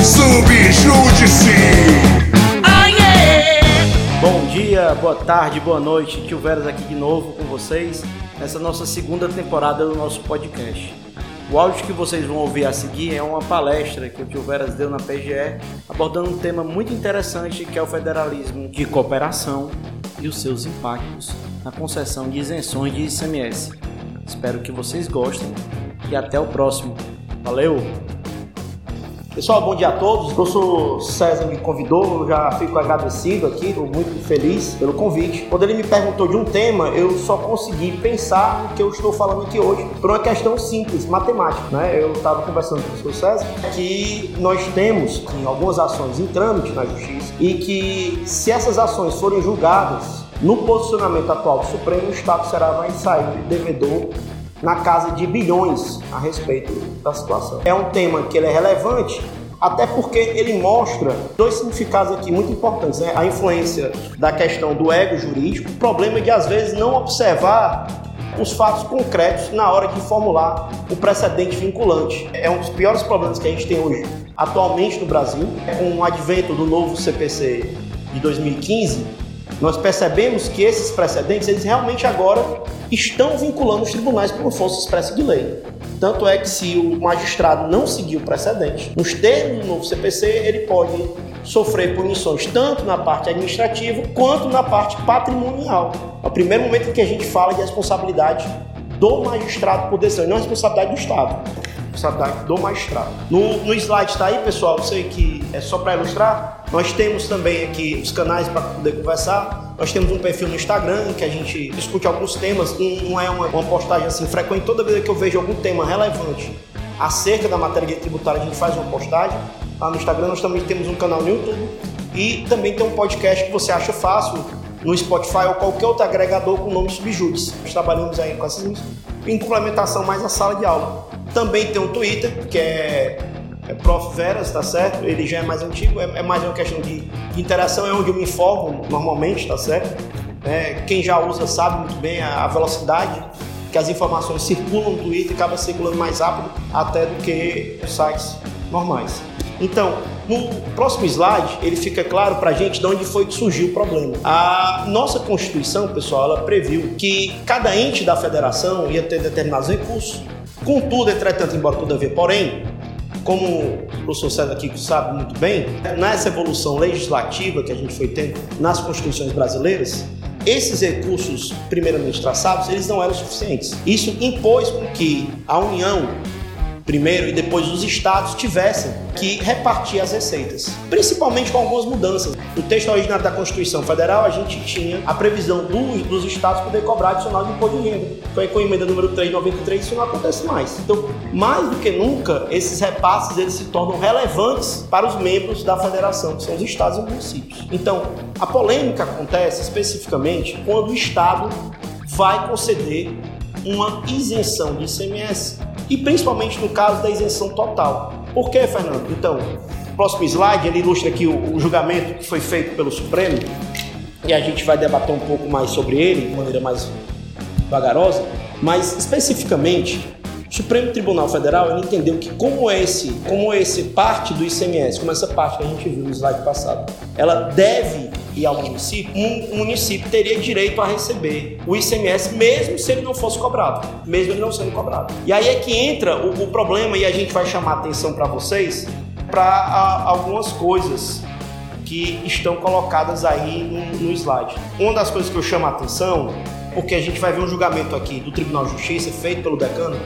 Subjúdice! Bom dia, boa tarde, boa noite. Tio Veras aqui de novo com vocês nessa nossa segunda temporada do nosso podcast. O áudio que vocês vão ouvir a seguir é uma palestra que o Tio Veras deu na PGE, abordando um tema muito interessante que é o federalismo de cooperação e os seus impactos na concessão de isenções de ICMS. Espero que vocês gostem e até o próximo. Valeu! Pessoal, bom dia a todos. O professor César me convidou, eu já fico agradecido aqui, estou muito feliz pelo convite. Quando ele me perguntou de um tema, eu só consegui pensar no que eu estou falando aqui hoje por uma questão simples, matemática. Né? Eu estava conversando com o professor César que nós temos em algumas ações em trâmite na justiça e que se essas ações forem julgadas no posicionamento atual do Supremo, o Estado será vai sair devedor na casa de bilhões a respeito da situação. É um tema que ele é relevante, até porque ele mostra dois significados aqui muito importantes, né? A influência da questão do ego jurídico, o problema de às vezes não observar os fatos concretos na hora de formular o precedente vinculante. É um dos piores problemas que a gente tem hoje atualmente no Brasil, com o advento do novo CPC de 2015, nós percebemos que esses precedentes, eles realmente agora estão vinculando os tribunais por força expressa de lei. Tanto é que se o magistrado não seguir o precedente, nos termos do novo CPC, ele pode sofrer punições tanto na parte administrativa quanto na parte patrimonial. É o primeiro momento que a gente fala de responsabilidade do magistrado por decisão, e não responsabilidade do Estado. Responsabilidade do magistrado. No, no slide está aí, pessoal, eu sei que é só para ilustrar. Nós temos também aqui os canais para poder conversar. Nós temos um perfil no Instagram que a gente discute alguns temas. Não é uma, uma postagem assim frequente. Toda vez que eu vejo algum tema relevante acerca da matéria tributária, a gente faz uma postagem. Lá no Instagram nós também temos um canal no YouTube e também tem um podcast que você acha fácil no Spotify ou qualquer outro agregador com o nome Subjudice. Nós trabalhamos aí com essas em complementação mais à sala de aula. Também tem um Twitter, que é, é Prof. Veras, tá certo? Ele já é mais antigo, é, é mais uma questão de, interação, é onde eu me informo normalmente, tá certo? É, quem já usa sabe muito bem a, a velocidade que as informações circulam no Twitter acaba circulando mais rápido até do que os sites normais. Então, no próximo slide, ele fica claro para a gente de onde foi que surgiu o problema. A nossa Constituição, pessoal, ela previu que cada ente da federação ia ter determinados recursos. Contudo, entretanto, embora todavia, porém, como o professor César aqui sabe muito bem, nessa evolução legislativa que a gente foi tendo nas constituições brasileiras, esses recursos primeiramente traçados, eles não eram suficientes. Isso impôs com que a União primeiro e depois os estados tivessem que repartir as receitas, principalmente com algumas mudanças. No texto originário da Constituição Federal, a gente tinha a previsão dos, dos estados poder cobrar adicional de imposto de renda. Foi com a emenda número 393 isso não acontece mais. Então, mais do que nunca, esses repasses eles se tornam relevantes para os membros da federação, que são os estados e municípios. Então, a polêmica acontece especificamente quando o estado vai conceder uma isenção de ICMS e principalmente no caso da isenção total. Por que, Fernando? Então, próximo slide, ele ilustra aqui o, o julgamento que foi feito pelo Supremo e a gente vai debater um pouco mais sobre ele de maneira mais vagarosa, mas especificamente o Supremo Tribunal Federal ele entendeu que como esse, como esse parte do ICMS, como essa parte que a gente viu no slide passado, ela deve ir ao município, um município teria direito a receber o ICMS mesmo se ele não fosse cobrado, mesmo ele não sendo cobrado. E aí é que entra o, o problema e a gente vai chamar atenção para vocês para algumas coisas que estão colocadas aí no, no slide. Uma das coisas que eu chamo a atenção, porque a gente vai ver um julgamento aqui do Tribunal de Justiça feito pelo decano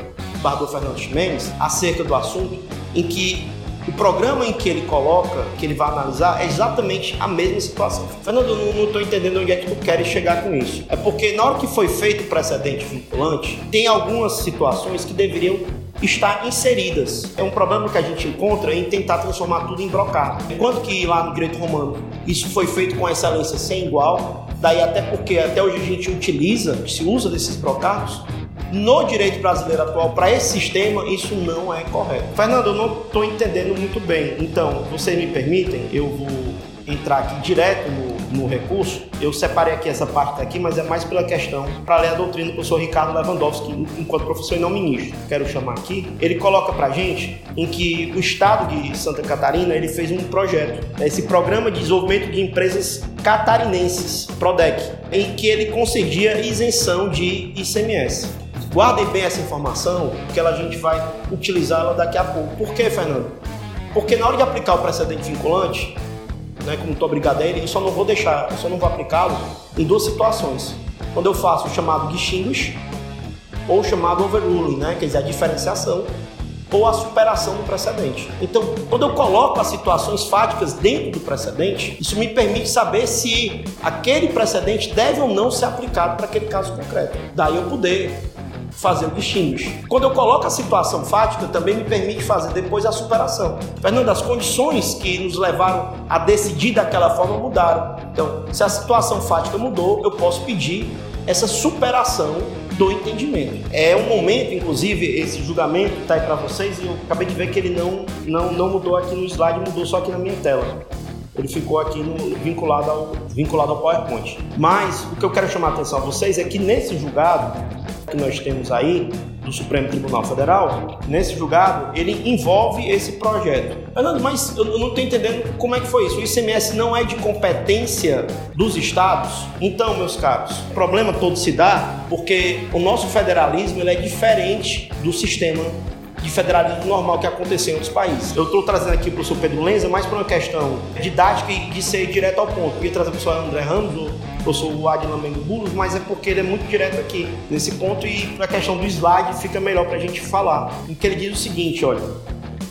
Bardot Fernandes Mendes acerca do assunto, em que o programa em que ele coloca, que ele vai analisar, é exatamente a mesma situação. Fernando, eu não estou entendendo onde é que tu queres chegar com isso. É porque na hora que foi feito o precedente vinculante, tem algumas situações que deveriam estar inseridas. É um problema que a gente encontra em tentar transformar tudo em brocado. Enquanto que lá no direito romano isso foi feito com excelência sem igual, daí até porque até hoje a gente utiliza, se usa desses brocados, no direito brasileiro atual, para esse sistema, isso não é correto. Fernando, eu não estou entendendo muito bem. Então, vocês me permitem, eu vou entrar aqui direto no, no recurso, eu separei aqui essa parte daqui, mas é mais pela questão para ler a doutrina do professor Ricardo Lewandowski, enquanto professor e não ministro, quero chamar aqui. Ele coloca para gente em que o estado de Santa Catarina ele fez um projeto, esse programa de desenvolvimento de empresas catarinenses, Prodec, em que ele concedia isenção de ICMS. Guardem bem essa informação, que a gente vai utilizá-la daqui a pouco. Por quê, Fernando? Porque na hora de aplicar o precedente vinculante, né, como estou obrigado a ele, eu só não vou deixar, eu só não vou aplicá-lo em duas situações. Quando eu faço o chamado distinguish ou o chamado overruling, né, quer dizer, a diferenciação ou a superação do precedente. Então, quando eu coloco as situações fáticas dentro do precedente, isso me permite saber se aquele precedente deve ou não ser aplicado para aquele caso concreto. Daí eu poder fazer distinguish. Quando eu coloco a situação fática, também me permite fazer depois a superação. Fernando, as condições que nos levaram a decidir daquela forma mudaram. Então, se a situação fática mudou, eu posso pedir essa superação do entendimento. É um momento, inclusive, esse julgamento está aí para vocês e eu acabei de ver que ele não, não, não mudou aqui no slide, mudou só aqui na minha tela ele ficou aqui no, vinculado, ao, vinculado ao PowerPoint. Mas o que eu quero chamar a atenção a vocês é que nesse julgado, que nós temos aí do Supremo Tribunal Federal, nesse julgado, ele envolve esse projeto. Fernando, mas eu não estou entendendo como é que foi isso. O ICMS não é de competência dos estados? Então, meus caros, o problema todo se dá porque o nosso federalismo ele é diferente do sistema de federalismo normal que aconteceu em outros países. Eu estou trazendo aqui para o professor Pedro Lenza mais por uma questão didática e de ser direto ao ponto. Eu ia trazer o professor André Ramos, o professor Adnan Mengo mas é porque ele é muito direto aqui nesse ponto e a questão do slide fica melhor para a gente falar. Em que ele diz o seguinte, olha,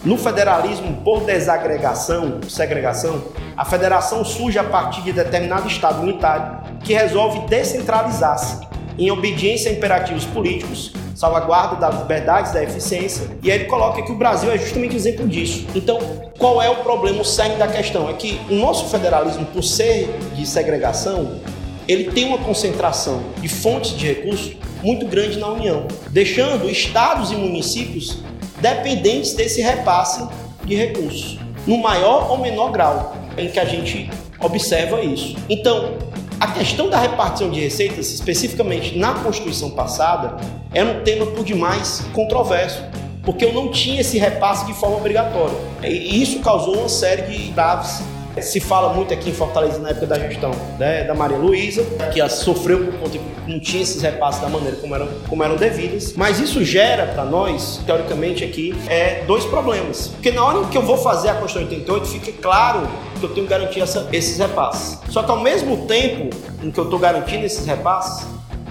no federalismo por desagregação, segregação, a federação surge a partir de determinado estado unitário que resolve descentralizar-se em obediência a imperativos políticos salvaguarda das liberdades, da eficiência. E aí ele coloca que o Brasil é justamente exemplo disso. Então, qual é o problema, o cerne da questão? É que o nosso federalismo, por ser de segregação, ele tem uma concentração de fontes de recursos muito grande na União, deixando estados e municípios dependentes desse repasse de recursos, no maior ou menor grau em que a gente observa isso. Então, a questão da repartição de receitas, especificamente na Constituição passada, era um tema por demais controverso, porque eu não tinha esse repasse de forma obrigatória. E isso causou uma série de graves se fala muito aqui em Fortaleza na época da gestão né, da Maria Luísa, que sofreu por conta de não tinha esses repasses da maneira como eram, como eram devidas. Mas isso gera para nós, teoricamente aqui, é, dois problemas. Porque na hora que eu vou fazer a Constituição 88, fica claro que eu tenho que garantir essa, esses repasses. Só que ao mesmo tempo em que eu estou garantindo esses repasses,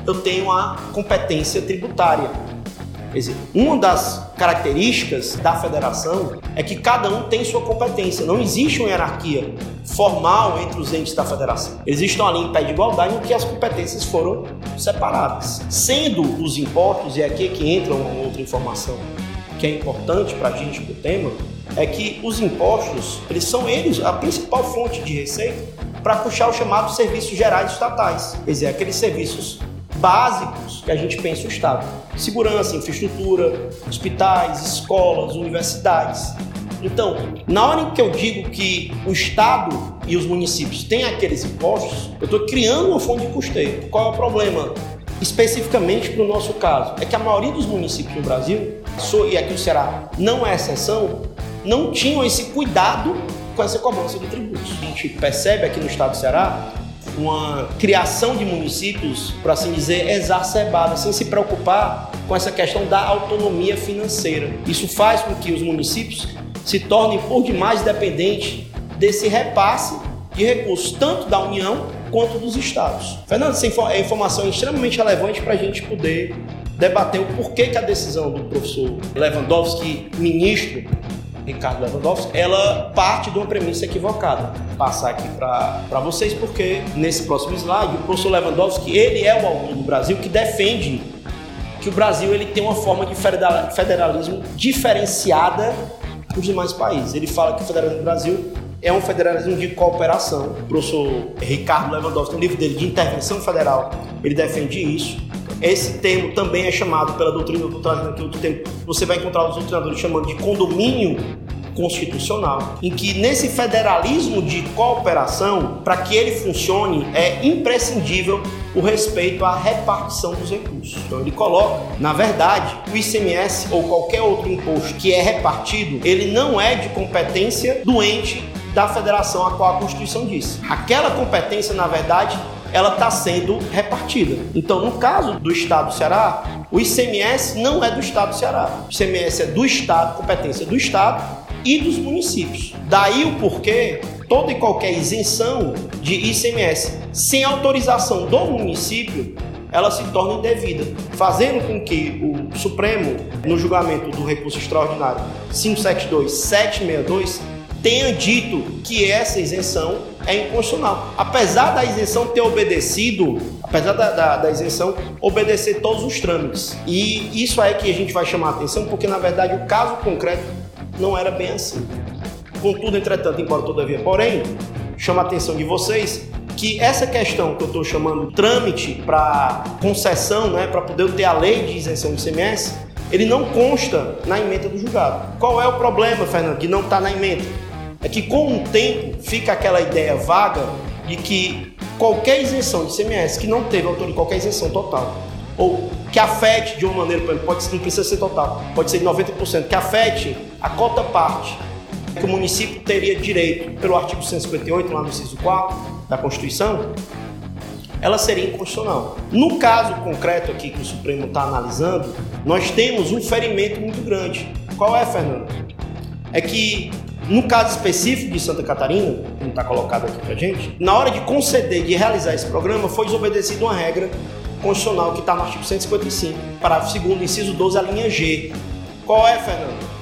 eu tenho a competência tributária. Quer dizer, uma das características da federação é que cada um tem sua competência. Não existe uma hierarquia formal entre os entes da federação. Eles estão ali em pé de igualdade em que as competências foram separadas. Sendo os impostos, e aqui é que entra uma outra informação que é importante para a gente para o tema, é que os impostos, eles são eles a principal fonte de receita para puxar os chamados serviços gerais estatais. Quer dizer, aqueles serviços básicos que a gente pensa o Estado. Segurança, infraestrutura, hospitais, escolas, universidades. Então, na hora em que eu digo que o Estado e os municípios têm aqueles impostos, eu estou criando uma fonte de custeio. Qual é o problema? Especificamente para o nosso caso, é que a maioria dos municípios no Brasil, e aqui o Ceará não é exceção, não tinham esse cuidado com essa cobrança de tributos. A gente percebe aqui no estado do Ceará uma criação de municípios, por assim dizer, exacerbada, sem se preocupar com essa questão da autonomia financeira. Isso faz com que os municípios se tornem por demais dependentes desse repasse de recursos, tanto da União quanto dos estados. Fernando, essa é informação extremamente relevante para a gente poder debater o porquê que a decisão do professor Lewandowski, ministro Ricardo Lewandowski, ela parte de uma premissa equivocada. Vou passar aqui para vocês, porque nesse próximo slide, o professor Lewandowski, ele é o autor do Brasil que defende que o Brasil ele tem uma forma de federalismo diferenciada dos demais países. Ele fala que o federalismo do Brasil é um federalismo de cooperação. O professor Ricardo Lewandowski, no livro dele de intervenção federal, ele defende isso. Esse termo também é chamado pela doutrina do aqui outro tempo. Você vai encontrar os doutrinadores chamando de condomínio constitucional, em que nesse federalismo de cooperação, para que ele funcione, é imprescindível o respeito à repartição dos recursos. Então ele coloca, na verdade, o ICMS ou qualquer outro imposto que é repartido, ele não é de competência do ente da federação a qual a Constituição diz. Aquela competência, na verdade, ela está sendo repartida. Então, no caso do Estado do Ceará, o ICMS não é do Estado do Ceará. O ICMS é do Estado, competência do Estado e dos municípios. Daí o porquê toda e qualquer isenção de ICMS sem autorização do município ela se torna indevida, fazendo com que o Supremo, no julgamento do recurso extraordinário 572-762, tenha dito que essa isenção é inconstitucional. Apesar da isenção ter obedecido, apesar da, da, da, isenção obedecer todos os trâmites. E isso é que a gente vai chamar a atenção, porque na verdade o caso concreto não era bem assim. Contudo, entretanto, embora todavia, porém, chama a atenção de vocês que essa questão que eu estou chamando trâmite para concessão, né, para poder ter a lei de isenção de ICMS, ele não consta na emenda do julgado. Qual é o problema, Fernando, que não está na emenda? É que com o tempo fica aquela ideia vaga de que qualquer isenção de ICMS que não teve autor qualquer isenção total, ou que afete de uma maneira, pode, não precisa ser total, pode ser 90%, que afete a cota parte que o município teria direito pelo artigo 158, lá no inciso 4 da Constituição, ela seria inconstitucional. No caso concreto aqui que o Supremo está analisando, nós temos um ferimento muito grande. Qual é, Fernando? É que, no caso específico de Santa Catarina, como está colocado aqui para gente, na hora de conceder, de realizar esse programa, foi desobedecida uma regra constitucional que está no artigo 155, parágrafo 2 inciso 12, a linha G. Qual é, Fernando?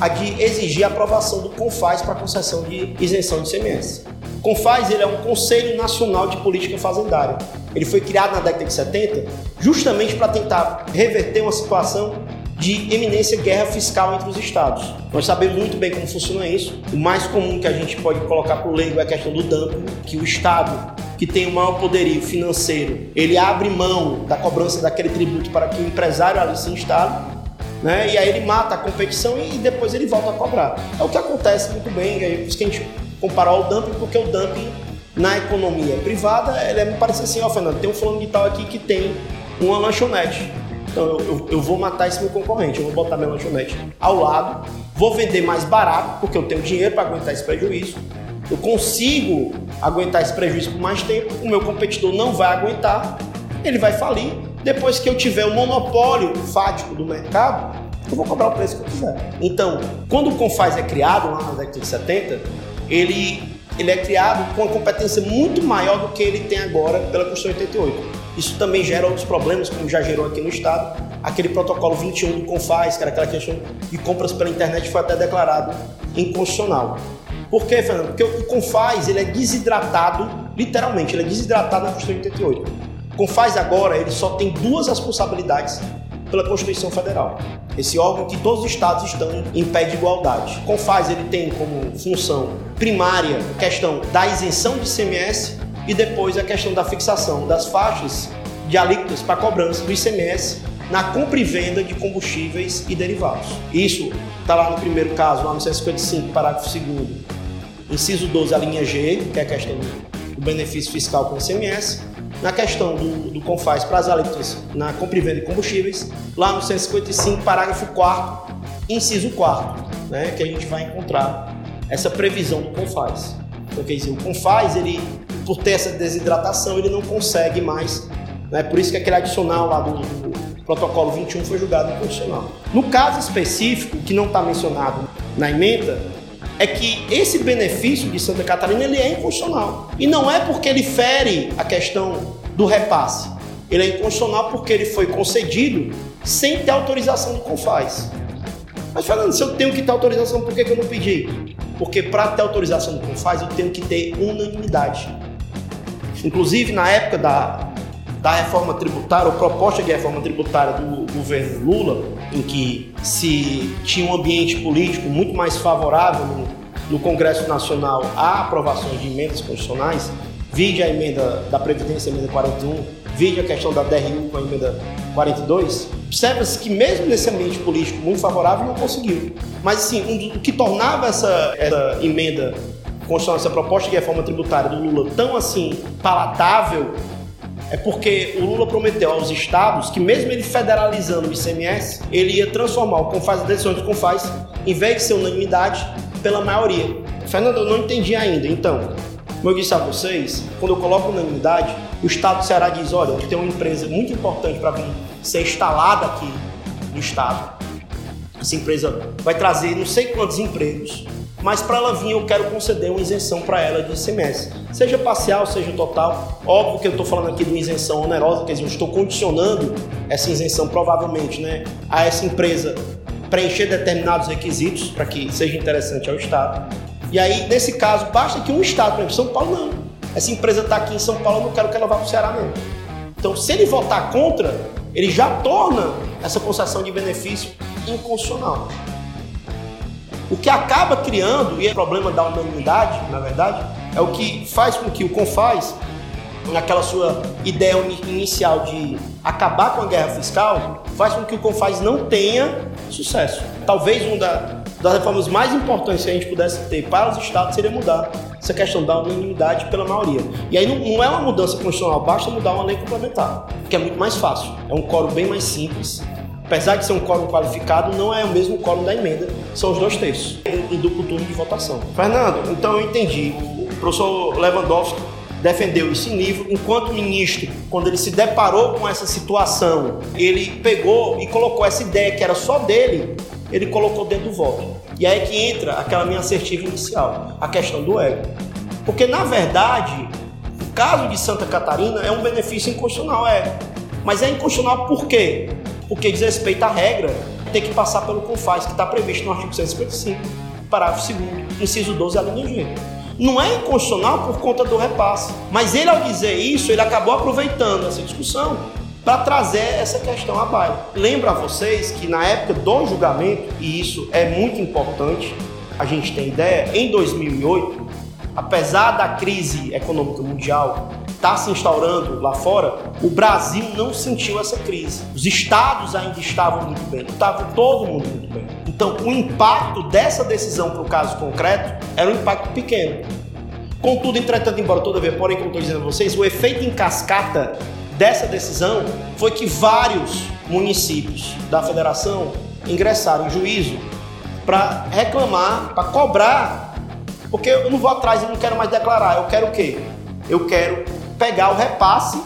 a de exigir a aprovação do CONFAS para concessão de isenção de CMS. O CONFAS ele é um Conselho Nacional de Política Fazendária. Ele foi criado na década de 70 justamente para tentar reverter uma situação de eminência guerra fiscal entre os estados. Nós sabemos muito bem como funciona isso. O mais comum que a gente pode colocar para o leigo é a questão do dumping, que o estado que tem o maior poderio financeiro, ele abre mão da cobrança daquele tributo para que o empresário ali se instale né? E aí ele mata a competição e depois ele volta a cobrar. É o que acontece muito bem, é isso que a gente comparou ao dumping, porque o dumping na economia privada, ele é, me parece assim, ó Fernando, tem um fulano de tal aqui que tem uma lanchonete. Então eu, eu, eu, vou matar esse meu concorrente, eu vou botar minha lanchonete ao lado, vou vender mais barato, porque eu tenho dinheiro para aguentar esse prejuízo. Eu consigo aguentar esse prejuízo por mais tempo, o meu competidor não vai aguentar, ele vai falir depois que eu tiver o monopólio fático do mercado, eu vou cobrar o preço que eu quiser. Então, quando o Confaz é criado, lá na década de 70, ele, ele é criado com uma competência muito maior do que ele tem agora pela Constituição 88. Isso também gera outros problemas, como já gerou aqui no Estado. Aquele protocolo 21 do Confaz, que era aquela questão de compras pela internet, foi até declarado inconstitucional. Por quê, Fernando? Porque o Confaz ele é desidratado, literalmente, ele é desidratado na Constituição 88. Confaz agora, ele só tem duas responsabilidades pela Constituição Federal. Esse órgão que todos os estados estão em pé de igualdade. Confaz ele tem como função primária a questão da isenção de ICMS e depois a questão da fixação das faixas de alíquotas para cobrança do ICMS na compra e venda de combustíveis e derivados. Isso está lá no primeiro caso, lá no 155, parágrafo 2 inciso 12, a linha G, que é a questão do benefício fiscal com o ICMS, na questão do, do CONFAS para as alíquotas na compra e venda de combustíveis, lá no 155, parágrafo 4 inciso 4 né, que a gente vai encontrar essa previsão do CONFAS. Quer dizer, o CONFAS, ele, por ter essa desidratação, ele não consegue mais, né, por isso que aquele adicional lá do, do protocolo 21 foi julgado inconstitucional. No caso específico, que não está mencionado na emenda, é que esse benefício de Santa Catarina ele é inconstitucional. E não é porque ele fere a questão do repasse. Ele é inconstitucional porque ele foi concedido sem ter autorização do CONFAS. Mas falando, se eu tenho que ter autorização, por que, que eu não pedi? Porque para ter autorização do CONFAS eu tenho que ter unanimidade. Inclusive, na época da, da reforma tributária, ou proposta de reforma tributária do governo Lula, em que se tinha um ambiente político muito mais favorável no, no Congresso Nacional a aprovações de emendas constitucionais, vide a emenda da Previdência, a emenda 41, vídeo a questão da DRU com a emenda 42, observa-se que mesmo nesse ambiente político muito favorável não conseguiu. Mas assim, o que tornava essa, essa emenda constitucional, essa proposta de reforma tributária do Lula tão assim palatável é porque o Lula prometeu aos estados que mesmo ele federalizando o ICMS, ele ia transformar o CONFAS, as decisões do CONFAS, em vez de ser unanimidade, pela maioria. Fernando, eu não entendi ainda. Então, como eu disse a vocês, quando eu coloco unanimidade, o Estado do Ceará diz, olha, tem uma empresa muito importante para vir ser instalada aqui no Estado. Essa empresa vai trazer não sei quantos empregos, mas para ela vir eu quero conceder uma isenção para ela de ICMS, seja parcial, seja total. Óbvio que eu estou falando aqui de uma isenção onerosa, quer dizer, eu estou condicionando essa isenção provavelmente né, a essa empresa preencher determinados requisitos para que seja interessante ao Estado. E aí, nesse caso, basta que um Estado, por exemplo, São Paulo, não. Essa empresa está aqui em São Paulo, eu não quero que ela vá para o Ceará, não. Então, se ele votar contra, ele já torna essa concessão de benefício inconstitucional. O que acaba criando, e é problema da unanimidade, na verdade, é o que faz com que o CONFAS, naquela sua ideia inicial de acabar com a guerra fiscal, faz com que o CONFAS não tenha sucesso. Talvez uma das reformas mais importantes que a gente pudesse ter para os estados seria mudar essa questão da unanimidade pela maioria. E aí não, não, é uma mudança constitucional, basta mudar uma lei complementar, que é muito mais fácil. É um coro bem mais simples. Apesar de ser um quórum qualificado, não é o mesmo quórum da emenda, são os dois terços, em duplo turno de votação. Fernando, então eu entendi. O professor Lewandowski defendeu esse nível, enquanto ministro, quando ele se deparou com essa situação, ele pegou e colocou essa ideia que era só dele, ele colocou dentro do voto. E aí que entra aquela minha assertiva inicial, a questão do ego. Porque, na verdade, o caso de Santa Catarina é um benefício inconstitucional, é. Mas é inconstitucional por quê? Porque diz respeito à regra ter que passar pelo CONFAS, que está previsto no artigo 155, parágrafo 2 inciso 12, a linha G. Não é inconstitucional por conta do repasse. Mas ele, ao dizer isso, ele acabou aproveitando essa discussão para trazer essa questão à baila. Lembro a vocês que na época do julgamento, e isso é muito importante, a gente tem ideia, em 2008, apesar da crise econômica mundial estar tá se instaurando lá fora, o Brasil não sentiu essa crise. Os estados ainda estavam muito bem, estava todo mundo muito bem. Então, o impacto dessa decisão para o caso concreto era um impacto pequeno. Contudo, entretanto, embora todavia, porém, como estou dizendo a vocês, o efeito em cascata dessa decisão foi que vários municípios da federação ingressaram em juízo para reclamar, para cobrar, porque eu não vou atrás e não quero mais declarar, eu quero o quê? Eu quero pegar o repasse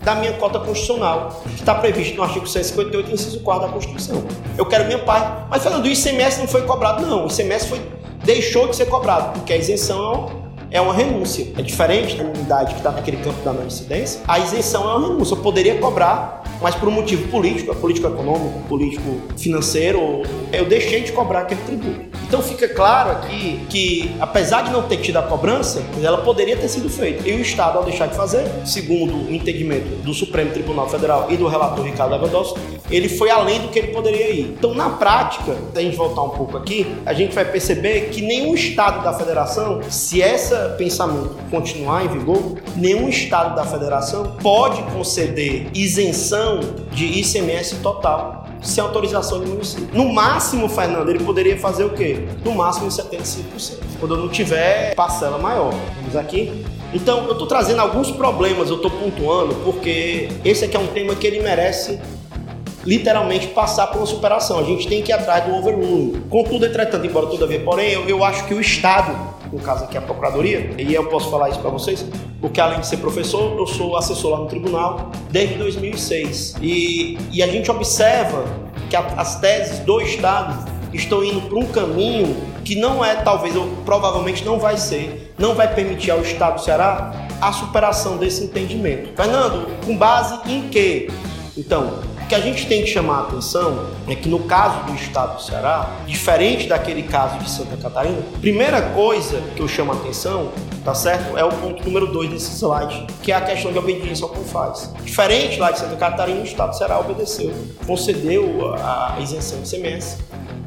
da minha cota constitucional, que está previsto no artigo 158, inciso 4 da Constituição. Eu quero minha parte. Mas falando, o ICMS não foi cobrado, não. O ICMS foi, deixou de ser cobrado, porque a isenção é uma renúncia. É diferente da unidade que está naquele campo da não incidência. A isenção é uma renúncia. Eu poderia cobrar, mas por um motivo político, é político econômico, político financeiro, eu deixei de cobrar aquele tributo. Então fica claro aqui que, apesar de não ter tido a cobrança, ela poderia ter sido feita. E o Estado, ao deixar de fazer, segundo o entendimento do Supremo Tribunal Federal e do relator Ricardo Lewandowski, ele foi além do que ele poderia ir. Então, na prática, se a gente voltar um pouco aqui, a gente vai perceber que nenhum Estado da Federação, se esse pensamento continuar em vigor, nenhum Estado da Federação pode conceder isenção de ICMS total sem autorização do município. No máximo, Fernando, ele poderia fazer o quê? No máximo 75%. Quando não tiver parcela maior. Vamos aqui. Então, eu estou trazendo alguns problemas, eu estou pontuando, porque esse aqui é um tema que ele merece literalmente passar por uma superação. A gente tem que ir atrás do overruling. Contudo, entretanto, embora todavia, porém, eu, eu acho que o Estado, no caso aqui a Procuradoria, e eu posso falar isso para vocês, porque além de ser professor, eu sou assessor lá no tribunal desde 2006. E, e a gente observa que a, as teses do Estado estão indo para um caminho que não é, talvez, ou provavelmente não vai ser, não vai permitir ao Estado do Ceará a superação desse entendimento. Fernando, com base em quê? Então, o que a gente tem que chamar a atenção é que no caso do estado do Ceará, diferente daquele caso de Santa Catarina, primeira coisa que eu chamo a atenção, tá certo? É o ponto número 2 desse slide, que é a questão de obediência ao CONFAS. Diferente lá de Santa Catarina, o estado do Ceará obedeceu, concedeu a isenção de CMS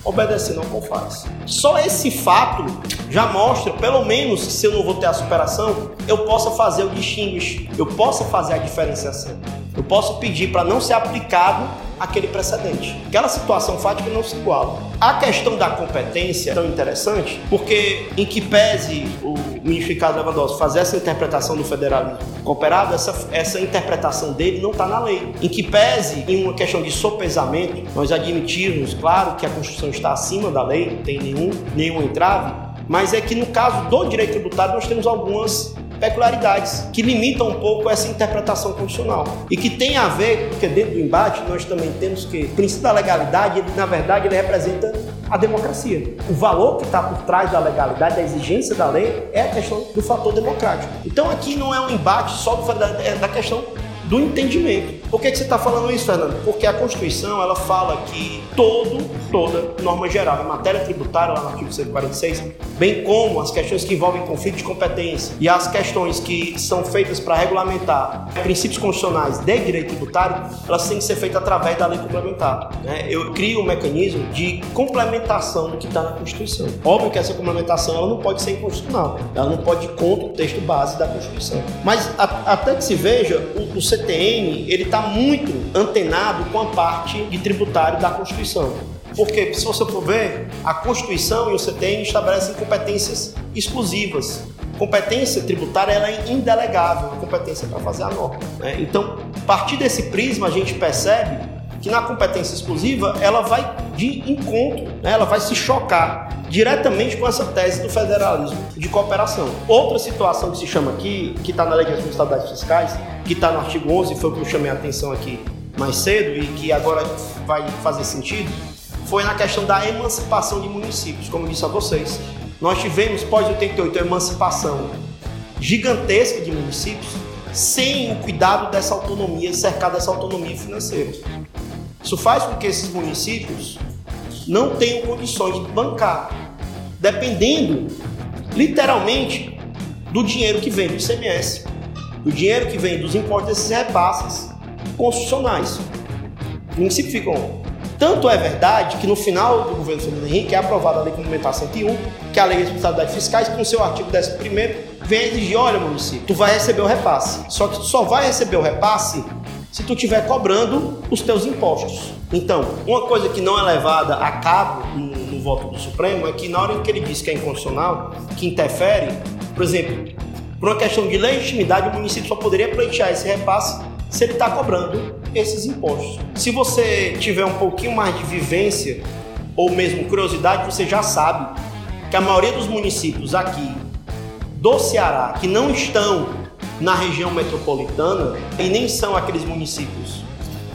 obedecendo ao CONFAS. Só esse fato já mostra, pelo menos, que se eu não vou ter a superação, eu possa fazer o distinguish, eu possa fazer a diferenciação. Eu posso pedir para não ser aplicado aquele precedente. Aquela situação fática não se iguala. A questão da competência é tão interessante, porque em que pese o ministro Ricardo Lewandowski fazer essa interpretação do federalismo cooperado, essa, essa interpretação dele não está na lei. Em que pese, em uma questão de sopesamento, nós admitirmos, claro, que a Constituição está acima da lei, não tem nenhum, nenhum entrave, mas é que no caso do direito tributário nós temos algumas peculiaridades que limitam um pouco essa interpretação constitucional e que tem a ver, porque dentro do embate nós também temos que o princípio da legalidade, ele, na verdade, ele representa a democracia. O valor que está por trás da legalidade, da exigência da lei, é a questão do fator democrático. Então aqui não é um embate só é da questão do entendimento. Por que, que você está falando isso, Fernando? Porque a Constituição ela fala que todo, toda norma geral em matéria tributária, lá no artigo 146, bem como as questões que envolvem conflito de competência e as questões que são feitas para regulamentar princípios constitucionais de direito tributário, elas têm que ser feitas através da lei complementar. Né? Eu crio um mecanismo de complementação do que está na Constituição. Óbvio que essa complementação ela não pode ser inconstitucional, ela não pode ir contra o texto base da Constituição. Mas a, até que se veja, o, o CTN ele está muito antenado com a parte de tributário da Constituição. Porque, se você for ver, a Constituição e o CTN estabelecem competências exclusivas. Competência tributária ela é indelegável, competência para fazer a norma. Né? Então, a partir desse prisma, a gente percebe que na competência exclusiva ela vai de encontro, né? ela vai se chocar diretamente com essa tese do federalismo de cooperação. Outra situação que se chama aqui, que está na Lei de Responsabilidades Fiscais, que está no artigo 11, foi o que eu chamei a atenção aqui mais cedo e que agora vai fazer sentido, foi na questão da emancipação de municípios, como eu disse a vocês. Nós tivemos, pós-88, a emancipação gigantesca de municípios, sem o cuidado dessa autonomia, cercada dessa autonomia financeira. Isso faz com que esses municípios não tenham condições de bancar, dependendo, literalmente, do dinheiro que vem do ICMS, do dinheiro que vem dos impostos desses repasses constitucionais. O município ficam. Tanto é verdade que no final do governo Fernando Henrique é aprovada a Lei Complementar 101, que é a Lei de Responsabilidade Fiscais, com seu artigo 11 vem exigir, olha município, tu vai receber o repasse. Só que tu só vai receber o repasse se tu estiver cobrando os teus impostos. Então, uma coisa que não é levada a cabo no, no, voto do Supremo é que na hora que ele diz que é inconstitucional, que interfere, por exemplo, por uma questão de legitimidade, o município só poderia pleitear esse repasse se ele está cobrando esses impostos. Se você tiver um pouquinho mais de vivência ou mesmo curiosidade, você já sabe que a maioria dos municípios aqui do Ceará que não estão na região metropolitana e nem são aqueles municípios,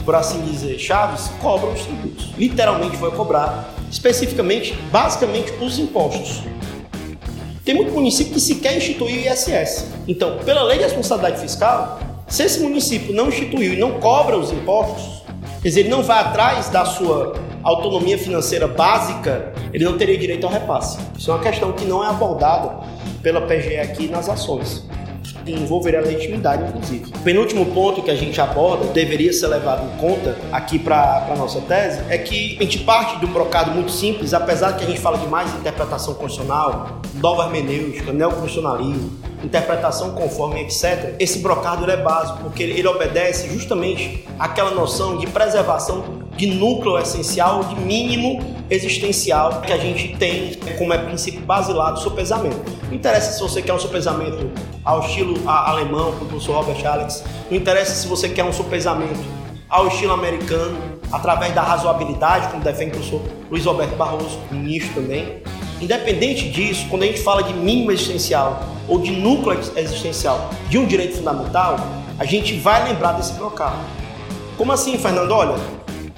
por assim dizer, chaves, cobram os tributos. Literalmente vai cobrar, especificamente, basicamente, os impostos. Tem muito município que sequer instituiu o ISS. Então, pela lei de responsabilidade fiscal, se esse município não instituiu e não cobra os impostos, quer dizer, ele não vai atrás da sua autonomia financeira básica, ele não teria direito ao repasse. Isso é uma questão que não é abordada pela PGE aqui nas ações envolveria a legitimidade, inclusive. O penúltimo ponto que a gente aborda, deveria ser levado em conta aqui para a nossa tese, é que a gente parte de um brocado muito simples, apesar que a gente fala de mais interpretação constitucional, nova hermenêutica, neoconstitucionalismo, interpretação conforme, etc. Esse brocado é básico, porque ele obedece justamente àquela noção de preservação de núcleo essencial, de mínimo existencial que a gente tem como é princípio basilar do sopesamento. Não interessa se você quer um sopesamento ao estilo alemão, como o professor Robert Alex, não interessa se você quer um sopesamento ao estilo americano, através da razoabilidade, como defende o professor Luiz Alberto Barroso, ministro também. Independente disso, quando a gente fala de mínimo existencial ou de núcleo existencial de um direito fundamental, a gente vai lembrar desse blocado. Como assim, Fernando? Olha,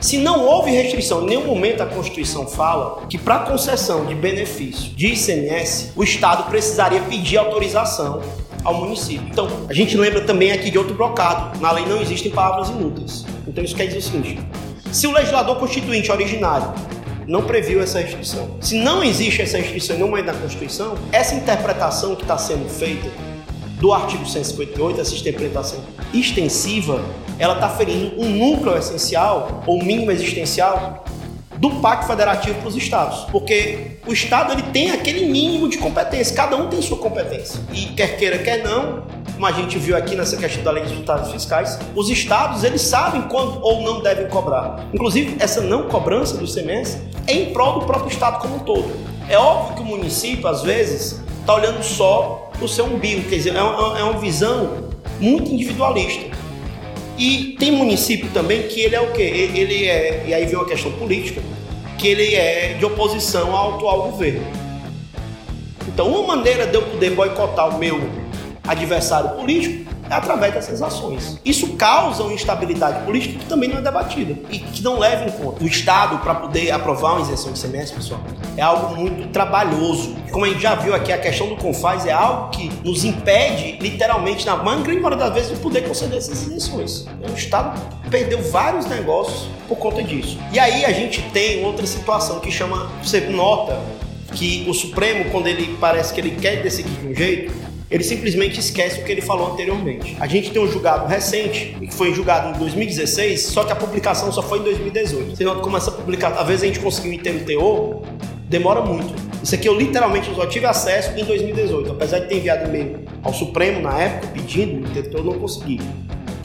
se não houve restrição, em nenhum momento a Constituição fala que para concessão de benefício de ICMS, o Estado precisaria pedir autorização ao município. Então, a gente lembra também aqui de outro brocado. Na lei não existem palavras inúteis. Então, isso quer dizer o seguinte: se o legislador constituinte originário não previu essa restrição, se não existe essa restrição em nenhum momento da Constituição, essa interpretação que está sendo feita do artigo 158, essa interpretação extensiva, ela está ferindo um núcleo essencial ou mínimo existencial do Pacto Federativo para os estados, porque o estado ele tem aquele mínimo de competência, cada um tem sua competência e quer queira quer não, como a gente viu aqui nessa questão da lei de resultados fiscais, os estados eles sabem quando ou não devem cobrar. Inclusive essa não cobrança do semestre é em prol do próprio estado como um todo. É óbvio que o município às vezes está olhando só o seu umbigo, quer dizer, é uma, é uma visão muito individualista. E tem município também que ele é o quê? Ele é, e aí vem uma questão política, que ele é de oposição ao atual governo. Então, uma maneira de eu poder boicotar o meu adversário político é através dessas ações. Isso causa uma instabilidade política que também não é debatida e que não leva em conta. O Estado, para poder aprovar uma isenção de semestre, pessoal, é algo muito trabalhoso. Como a gente já viu aqui, a questão do Confaz é algo que nos impede, literalmente, na grande maioria das vezes, de poder conceder essas isenções. O Estado perdeu vários negócios por conta disso. E aí a gente tem outra situação que chama, você nota que o Supremo, quando ele parece que ele quer decidir de um jeito, ele simplesmente esquece o que ele falou anteriormente. A gente tem um julgado recente, que foi julgado em 2016, só que a publicação só foi em 2018. Você nota como essa publicação, às vezes a gente conseguiu o teor, demora muito. Isso aqui eu literalmente só tive acesso em 2018, apesar de ter enviado e-mail ao Supremo na época pedindo, eu não consegui.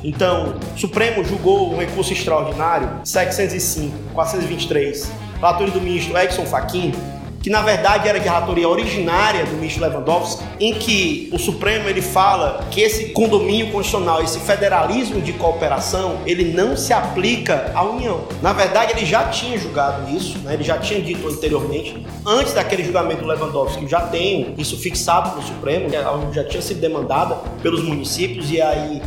Então, o Supremo julgou um recurso extraordinário 705, 423, relatório do ministro Edson Fachin, que na verdade era de relatoria originária do ministro Lewandowski, em que o Supremo ele fala que esse condomínio constitucional, esse federalismo de cooperação, ele não se aplica à União. Na verdade, ele já tinha julgado isso, né? ele já tinha dito anteriormente, antes daquele julgamento do Lewandowski, já tem isso fixado no Supremo, a União já tinha sido demandada pelos municípios e aí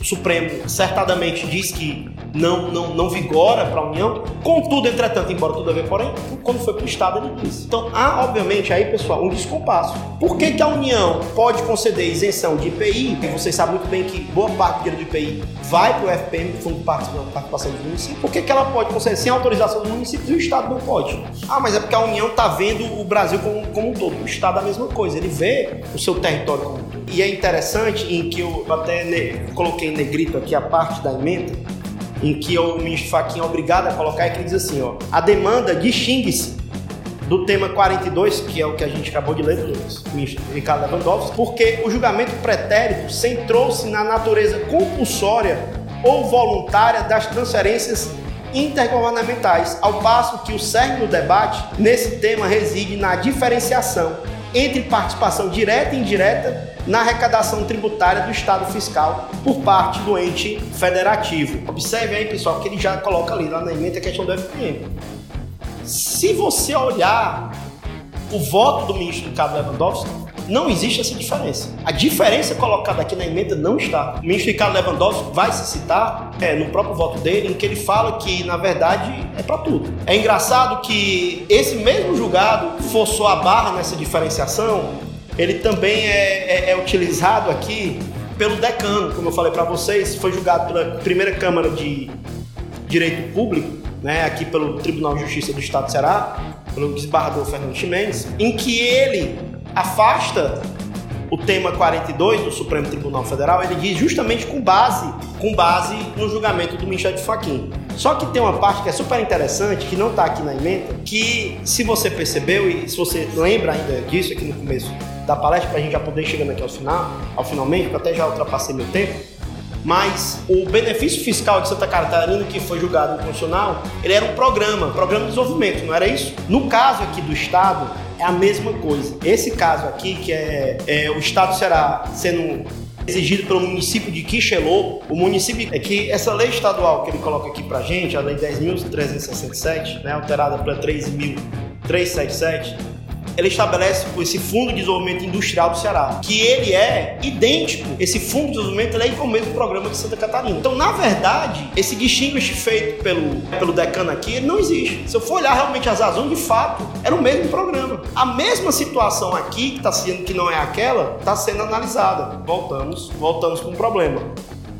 o Supremo certamente diz que não, não, não vigora para a União. Contudo, entretanto, embora tudo a ver, porém, quando foi para o Estado, ele disse. Então, há, obviamente, aí, pessoal, um descompasso. Por que, que a União pode conceder isenção de IPI? E vocês sabem muito bem que boa parte do dinheiro do IPI vai para o FPM, Fundo de Participação dos Municípios. Por que, que ela pode conceder sem autorização dos municípios e o Estado não pode? Ah, mas é porque a União está vendo o Brasil como, como um todo. O Estado é a mesma coisa. Ele vê o seu território como. E é interessante em que eu até ne coloquei em negrito aqui a parte da emenda, em que o ministro Fachin é obrigado a colocar, é que ele diz assim, ó, a demanda distingue-se do tema 42, que é o que a gente acabou de ler do Ricardo Lewandowski, porque o julgamento pretérito centrou-se na natureza compulsória ou voluntária das transferências intergovernamentais, ao passo que o cerne do debate nesse tema reside na diferenciação entre participação direta e indireta na arrecadação tributária do Estado fiscal por parte do ente federativo. Observe aí, pessoal, que ele já coloca ali lá na emenda a questão do FPM. Se você olhar o voto do ministro Ricardo Lewandowski, não existe essa diferença. A diferença colocada aqui na emenda não está. O ministro Ricardo Lewandowski vai se citar é, no próprio voto dele, em que ele fala que, na verdade, é para tudo. É engraçado que esse mesmo julgado forçou a barra nessa diferenciação ele também é, é, é utilizado aqui pelo decano, como eu falei para vocês, foi julgado pela primeira Câmara de Direito Público, né, aqui pelo Tribunal de Justiça do Estado do Ceará, pelo desembargador Fernando Chimenez, em que ele afasta o tema 42 do Supremo Tribunal Federal, ele diz justamente com base, com base no julgamento do Michel de Faquin. Só que tem uma parte que é super interessante, que não está aqui na emenda, que se você percebeu e se você lembra ainda disso aqui no começo da palestra, para a gente já poder chegando aqui ao final, ao finalmente, porque até já ultrapassei meu tempo, mas o benefício fiscal de Santa Catarina, que foi julgado no constitucional, ele era um programa, programa de desenvolvimento, não era isso? No caso aqui do Estado, é a mesma coisa. Esse caso aqui, que é, é o Estado será sendo exigido pelo município de Quixelô, o município é que essa lei estadual que ele coloca aqui pra gente, a lei 10.367, né, alterada para 3.377, ele estabelece esse Fundo de Desenvolvimento Industrial do Ceará, que ele é idêntico, esse Fundo de Desenvolvimento é igual ao mesmo programa de Santa Catarina. Então, na verdade, esse distinguish feito pelo, pelo decano aqui, ele não existe. Se eu for olhar realmente as razões, de fato, era o mesmo programa. A mesma situação aqui, que está sendo que não é aquela, está sendo analisada. Voltamos, voltamos para um problema.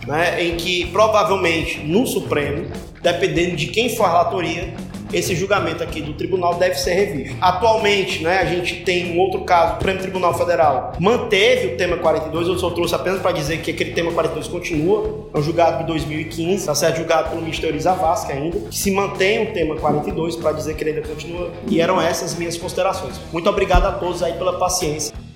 Né, em que provavelmente no Supremo, dependendo de quem for a relatoria, esse julgamento aqui do tribunal deve ser revisto. Atualmente, né, a gente tem um outro caso, o Supremo Tribunal Federal manteve o tema 42, eu só trouxe apenas para dizer que aquele tema 42 continua, é um julgado de 2015, está sendo julgado pelo Ministério Isavasca ainda, que se mantém o tema 42 para dizer que ele ainda continua, e eram essas minhas considerações. Muito obrigado a todos aí pela paciência.